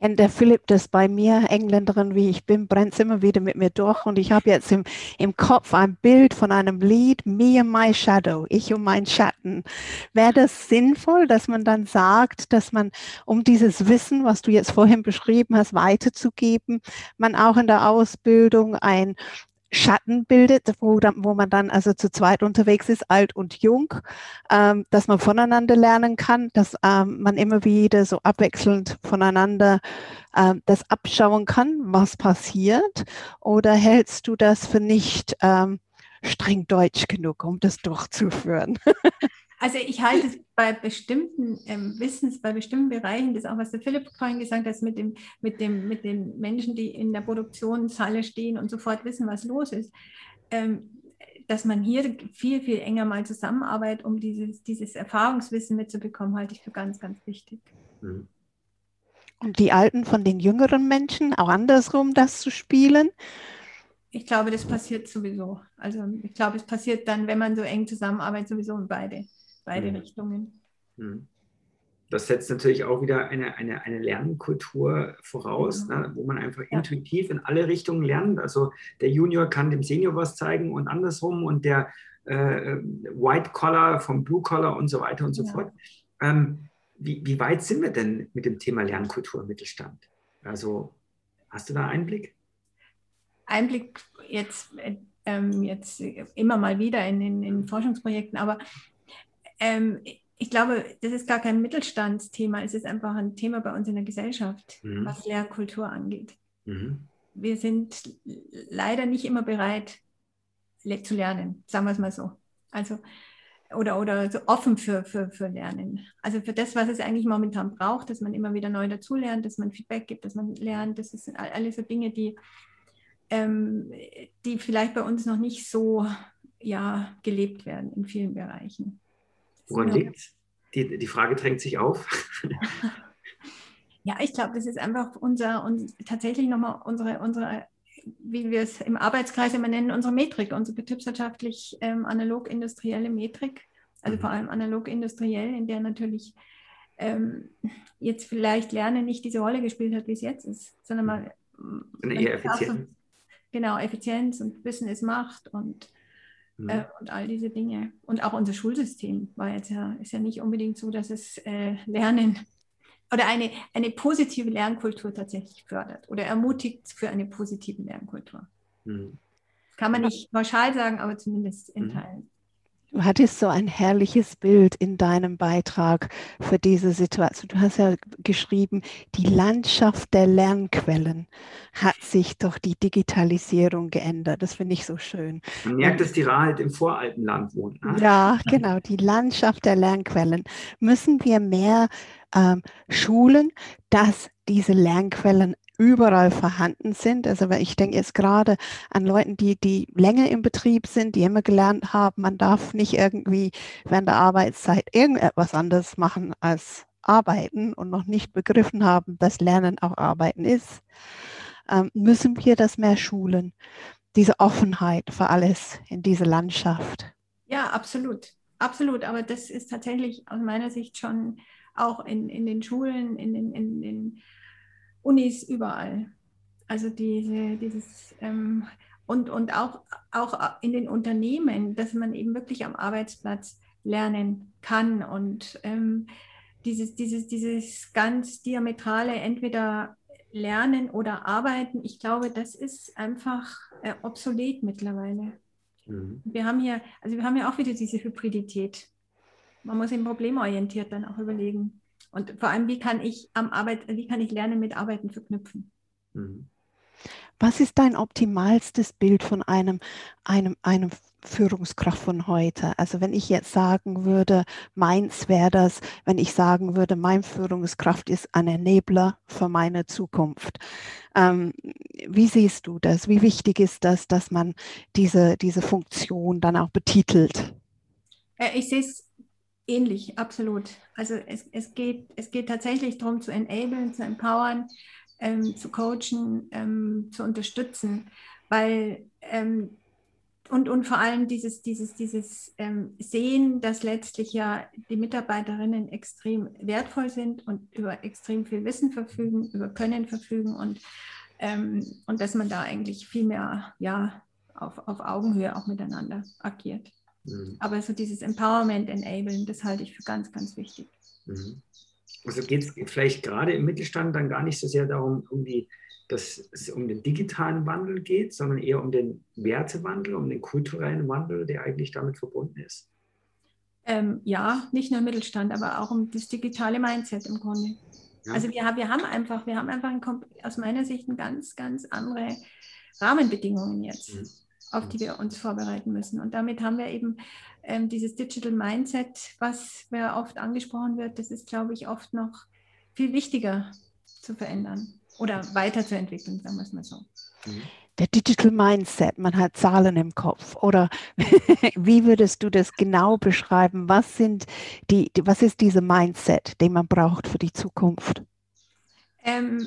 kennt der Philipp das bei mir, Engländerin wie ich bin, brennt es immer wieder mit mir durch. Und ich habe jetzt im, im Kopf ein Bild von einem Lied, Me and My Shadow, ich und mein Schatten. Wäre das sinnvoll, dass man dann sagt, dass man, um dieses Wissen, was du jetzt vorhin beschrieben hast, weiterzugeben, man auch in der Ausbildung ein Schatten bildet, wo, dann, wo man dann also zu zweit unterwegs ist, alt und jung, ähm, dass man voneinander lernen kann, dass ähm, man immer wieder so abwechselnd voneinander ähm, das abschauen kann, was passiert? Oder hältst du das für nicht ähm, streng deutsch genug, um das durchzuführen? [LAUGHS] Also ich halte es bei bestimmten ähm, Wissens, bei bestimmten Bereichen, das auch was der Philipp vorhin gesagt hat, mit, dem, mit, dem, mit den Menschen, die in der Produktionshalle stehen und sofort wissen, was los ist, ähm, dass man hier viel, viel enger mal zusammenarbeitet, um dieses, dieses Erfahrungswissen mitzubekommen, halte ich für ganz, ganz wichtig. Mhm. Und die Alten von den jüngeren Menschen auch andersrum das zu spielen? Ich glaube, das passiert sowieso. Also ich glaube, es passiert dann, wenn man so eng zusammenarbeitet, sowieso beide beide mhm. Richtungen. Mhm. Das setzt natürlich auch wieder eine, eine, eine Lernkultur voraus, mhm. ne, wo man einfach ja. intuitiv in alle Richtungen lernt. Also der Junior kann dem Senior was zeigen und andersrum und der äh, White Collar vom Blue Collar und so weiter und so ja. fort. Ähm, wie, wie weit sind wir denn mit dem Thema Lernkultur im Mittelstand? Also Hast du da Einblick? Einblick jetzt, ähm, jetzt immer mal wieder in, in, in Forschungsprojekten, aber ähm, ich glaube, das ist gar kein Mittelstandsthema, es ist einfach ein Thema bei uns in der Gesellschaft, mhm. was Lernkultur angeht. Mhm. Wir sind leider nicht immer bereit zu lernen, sagen wir es mal so. Also, oder, oder so offen für, für, für Lernen. Also für das, was es eigentlich momentan braucht, dass man immer wieder neu dazulernt, dass man Feedback gibt, dass man lernt, das sind alles so Dinge, die, ähm, die vielleicht bei uns noch nicht so ja, gelebt werden in vielen Bereichen. Woran liegt die, die Frage drängt sich auf. [LAUGHS] ja, ich glaube, das ist einfach unser und tatsächlich nochmal unsere, unsere, wie wir es im Arbeitskreis immer nennen, unsere Metrik, unsere betriebswirtschaftlich ähm, analog-industrielle Metrik, also mhm. vor allem analog-industriell, in der natürlich ähm, jetzt vielleicht Lernen nicht diese Rolle gespielt hat, wie es jetzt ist, sondern mal eher Effizienz. Genau, Effizienz und Wissen ist Macht und Mhm. Äh, und all diese Dinge. Und auch unser Schulsystem war jetzt ja, ist ja nicht unbedingt so, dass es äh, Lernen oder eine, eine positive Lernkultur tatsächlich fördert oder ermutigt für eine positive Lernkultur. Mhm. Kann man nicht pauschal sagen, aber zumindest in mhm. Teilen. Du hattest so ein herrliches Bild in deinem Beitrag für diese Situation. Du hast ja geschrieben, die Landschaft der Lernquellen hat sich durch die Digitalisierung geändert. Das finde ich so schön. Man merkt, dass die Ra halt im Voralpenland wohnt. Ne? Ja, genau. Die Landschaft der Lernquellen. Müssen wir mehr ähm, schulen, dass diese Lernquellen überall vorhanden sind. Also ich denke jetzt gerade an Leuten, die, die länger im Betrieb sind, die immer gelernt haben, man darf nicht irgendwie während der Arbeitszeit irgendetwas anderes machen als arbeiten und noch nicht begriffen haben, dass Lernen auch Arbeiten ist, ähm, müssen wir das mehr schulen. Diese Offenheit für alles in dieser Landschaft. Ja, absolut. Absolut. Aber das ist tatsächlich aus meiner Sicht schon auch in, in den Schulen, in den, in den Unis überall. Also diese, dieses ähm, und, und auch, auch in den Unternehmen, dass man eben wirklich am Arbeitsplatz lernen kann und ähm, dieses, dieses, dieses ganz diametrale entweder lernen oder arbeiten, ich glaube, das ist einfach äh, obsolet mittlerweile. Mhm. Wir haben hier, also wir haben ja auch wieder diese Hybridität. Man muss eben problemorientiert dann auch überlegen, und vor allem, wie kann ich am Arbeit, wie kann ich Lernen mit Arbeiten verknüpfen? Mhm. Was ist dein optimalstes Bild von einem, einem, einem Führungskraft von heute? Also wenn ich jetzt sagen würde, meins wäre das, wenn ich sagen würde, mein Führungskraft ist ein Enabler für meine Zukunft. Ähm, wie siehst du das? Wie wichtig ist das, dass man diese, diese Funktion dann auch betitelt? Äh, ich sehe es ähnlich, absolut. Also es, es, geht, es geht tatsächlich darum, zu enablen, zu empowern, ähm, zu coachen, ähm, zu unterstützen, weil ähm, und, und vor allem dieses, dieses, dieses ähm, Sehen, dass letztlich ja die Mitarbeiterinnen extrem wertvoll sind und über extrem viel Wissen verfügen, über Können verfügen und, ähm, und dass man da eigentlich viel mehr ja, auf, auf Augenhöhe auch miteinander agiert. Mhm. Aber so dieses Empowerment, Enablen, das halte ich für ganz, ganz wichtig. Mhm. Also geht es vielleicht gerade im Mittelstand dann gar nicht so sehr darum, um die, dass es um den digitalen Wandel geht, sondern eher um den Wertewandel, um den kulturellen Wandel, der eigentlich damit verbunden ist. Ähm, ja, nicht nur im Mittelstand, aber auch um das digitale Mindset im Grunde. Ja. Also wir, wir haben einfach, wir haben einfach ein, aus meiner Sicht ein ganz, ganz andere Rahmenbedingungen jetzt. Mhm auf die wir uns vorbereiten müssen. Und damit haben wir eben ähm, dieses Digital Mindset, was mir oft angesprochen wird, das ist, glaube ich, oft noch viel wichtiger zu verändern oder weiterzuentwickeln, sagen wir es mal so. Mhm. Der Digital Mindset, man hat Zahlen im Kopf. Oder [LAUGHS] wie würdest du das genau beschreiben? Was, sind die, was ist diese Mindset, den man braucht für die Zukunft? Ähm,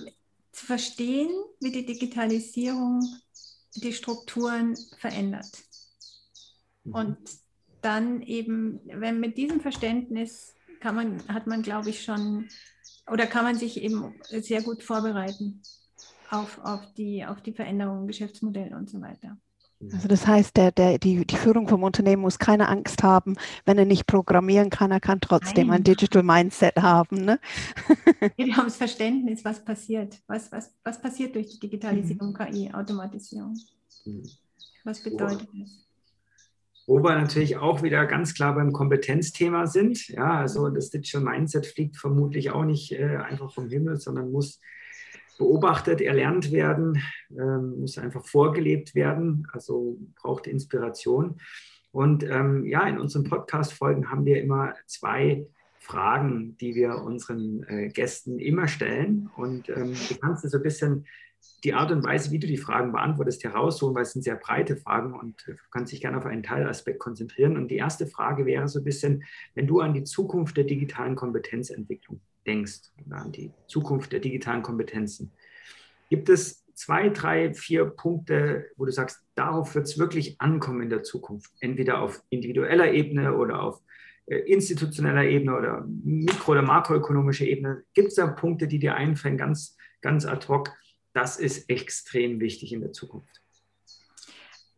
zu verstehen, wie die Digitalisierung die Strukturen verändert. Mhm. Und dann eben, wenn mit diesem Verständnis kann man, hat man, glaube ich, schon oder kann man sich eben sehr gut vorbereiten auf, auf, die, auf die Veränderungen, Geschäftsmodelle und so weiter. Also das heißt, der, der, die, die Führung vom Unternehmen muss keine Angst haben, wenn er nicht programmieren kann, er kann trotzdem Nein. ein Digital Mindset haben. Ne? [LAUGHS] Wir haben das Verständnis, was passiert. Was, was, was passiert durch die Digitalisierung, mhm. KI, Automatisierung. Mhm. Was bedeutet das? Wo wir natürlich auch wieder ganz klar beim Kompetenzthema sind. Ja, also das Digital Mindset fliegt vermutlich auch nicht äh, einfach vom Himmel, sondern muss beobachtet, erlernt werden, ähm, muss einfach vorgelebt werden, also braucht Inspiration. Und ähm, ja, in unseren Podcast-Folgen haben wir immer zwei Fragen, die wir unseren äh, Gästen immer stellen. Und ähm, du kannst so ein bisschen die Art und Weise, wie du die Fragen beantwortest, herausholen, weil es sind sehr breite Fragen und du kannst dich gerne auf einen Teilaspekt konzentrieren. Und die erste Frage wäre so ein bisschen, wenn du an die Zukunft der digitalen Kompetenzentwicklung denkst, an die Zukunft der digitalen Kompetenzen. Gibt es zwei, drei, vier Punkte, wo du sagst, darauf wird es wirklich ankommen in der Zukunft? Entweder auf individueller Ebene oder auf äh, institutioneller Ebene oder mikro- oder makroökonomischer Ebene. Gibt es da Punkte, die dir einfallen, ganz, ganz ad hoc? Das ist extrem wichtig in der Zukunft.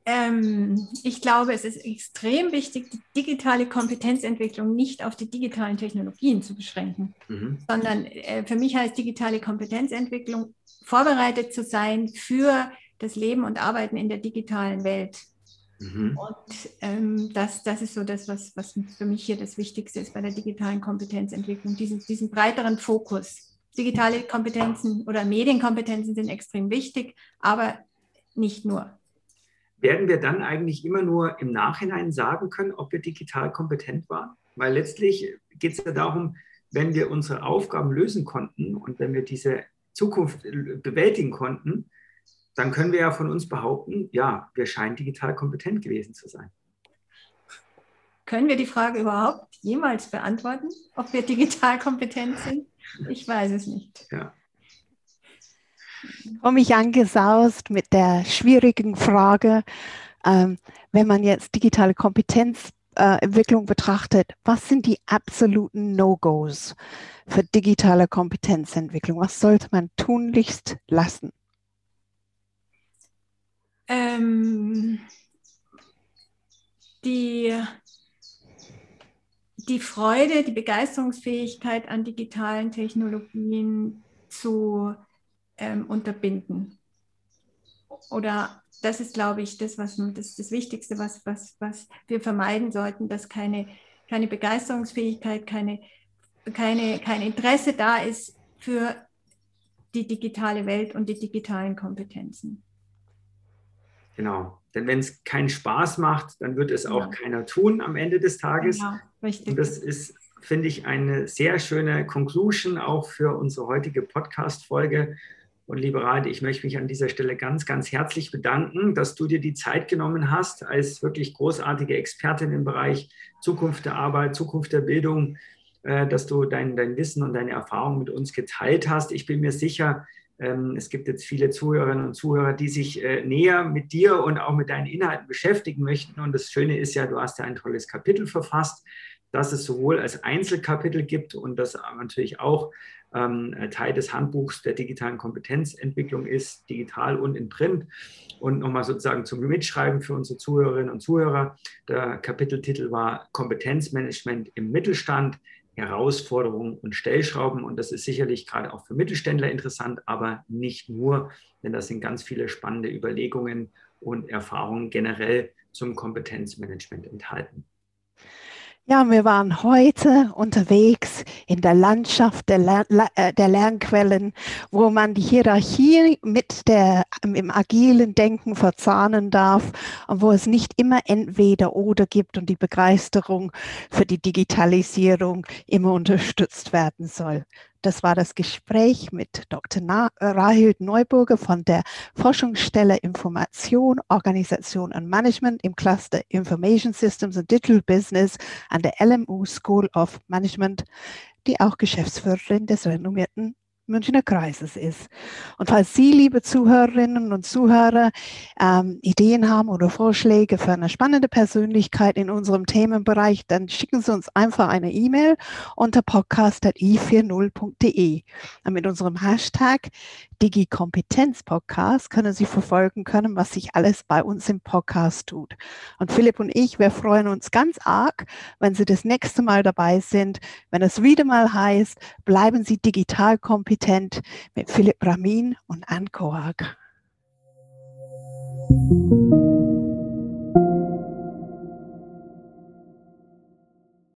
Ähm, ich glaube, es ist extrem wichtig, die digitale Kompetenzentwicklung nicht auf die digitalen Technologien zu beschränken, mhm. sondern äh, für mich heißt digitale Kompetenzentwicklung vorbereitet zu sein für das Leben und Arbeiten in der digitalen Welt. Mhm. Und ähm, das, das ist so das, was, was für mich hier das Wichtigste ist bei der digitalen Kompetenzentwicklung, diesen, diesen breiteren Fokus. Digitale Kompetenzen oder Medienkompetenzen sind extrem wichtig, aber nicht nur werden wir dann eigentlich immer nur im Nachhinein sagen können, ob wir digital kompetent waren? Weil letztlich geht es ja darum, wenn wir unsere Aufgaben lösen konnten und wenn wir diese Zukunft bewältigen konnten, dann können wir ja von uns behaupten, ja, wir scheinen digital kompetent gewesen zu sein. Können wir die Frage überhaupt jemals beantworten, ob wir digital kompetent sind? Ich weiß es nicht. Ja komme ich angesaust mit der schwierigen Frage, ähm, wenn man jetzt digitale Kompetenzentwicklung äh, betrachtet, was sind die absoluten No-Gos für digitale Kompetenzentwicklung? Was sollte man tunlichst lassen? Ähm, die, die Freude, die Begeisterungsfähigkeit an digitalen Technologien zu ähm, unterbinden. Oder das ist, glaube ich, das, was das, das Wichtigste, was, was, was wir vermeiden sollten, dass keine, keine Begeisterungsfähigkeit, keine, keine, kein Interesse da ist für die digitale Welt und die digitalen Kompetenzen. Genau, denn wenn es keinen Spaß macht, dann wird es auch ja. keiner tun am Ende des Tages. Genau, richtig. Und das ist, finde ich, eine sehr schöne Conclusion auch für unsere heutige Podcast-Folge. Und liebe Rade, ich möchte mich an dieser Stelle ganz, ganz herzlich bedanken, dass du dir die Zeit genommen hast, als wirklich großartige Expertin im Bereich Zukunft der Arbeit, Zukunft der Bildung, äh, dass du dein, dein Wissen und deine Erfahrungen mit uns geteilt hast. Ich bin mir sicher, ähm, es gibt jetzt viele Zuhörerinnen und Zuhörer, die sich äh, näher mit dir und auch mit deinen Inhalten beschäftigen möchten. Und das Schöne ist ja, du hast ja ein tolles Kapitel verfasst, das es sowohl als Einzelkapitel gibt und das natürlich auch ähm, Teil des Handbuchs der digitalen Kompetenzentwicklung ist, digital und in Print. Und nochmal sozusagen zum Mitschreiben für unsere Zuhörerinnen und Zuhörer. Der Kapiteltitel war Kompetenzmanagement im Mittelstand, Herausforderungen und Stellschrauben. Und das ist sicherlich gerade auch für Mittelständler interessant, aber nicht nur, denn da sind ganz viele spannende Überlegungen und Erfahrungen generell zum Kompetenzmanagement enthalten. Ja, wir waren heute unterwegs in der Landschaft der, Lern äh, der Lernquellen, wo man die Hierarchie mit der, im agilen Denken verzahnen darf und wo es nicht immer entweder oder gibt und die Begeisterung für die Digitalisierung immer unterstützt werden soll. Das war das Gespräch mit Dr. Na Rahild Neuburger von der Forschungsstelle Information, Organisation und Management im Cluster Information Systems and Digital Business an der LMU School of Management, die auch Geschäftsführerin des renommierten Münchner Kreises ist. Und falls Sie, liebe Zuhörerinnen und Zuhörer, ähm, Ideen haben oder Vorschläge für eine spannende Persönlichkeit in unserem Themenbereich, dann schicken Sie uns einfach eine E-Mail unter podcast.i40.de. Mit unserem Hashtag Digi-Kompetenz-Podcast können Sie verfolgen können, was sich alles bei uns im Podcast tut. Und Philipp und ich, wir freuen uns ganz arg, wenn Sie das nächste Mal dabei sind, wenn es wieder mal heißt, bleiben Sie digital kompetent mit Philipp Ramin und Anne Koag.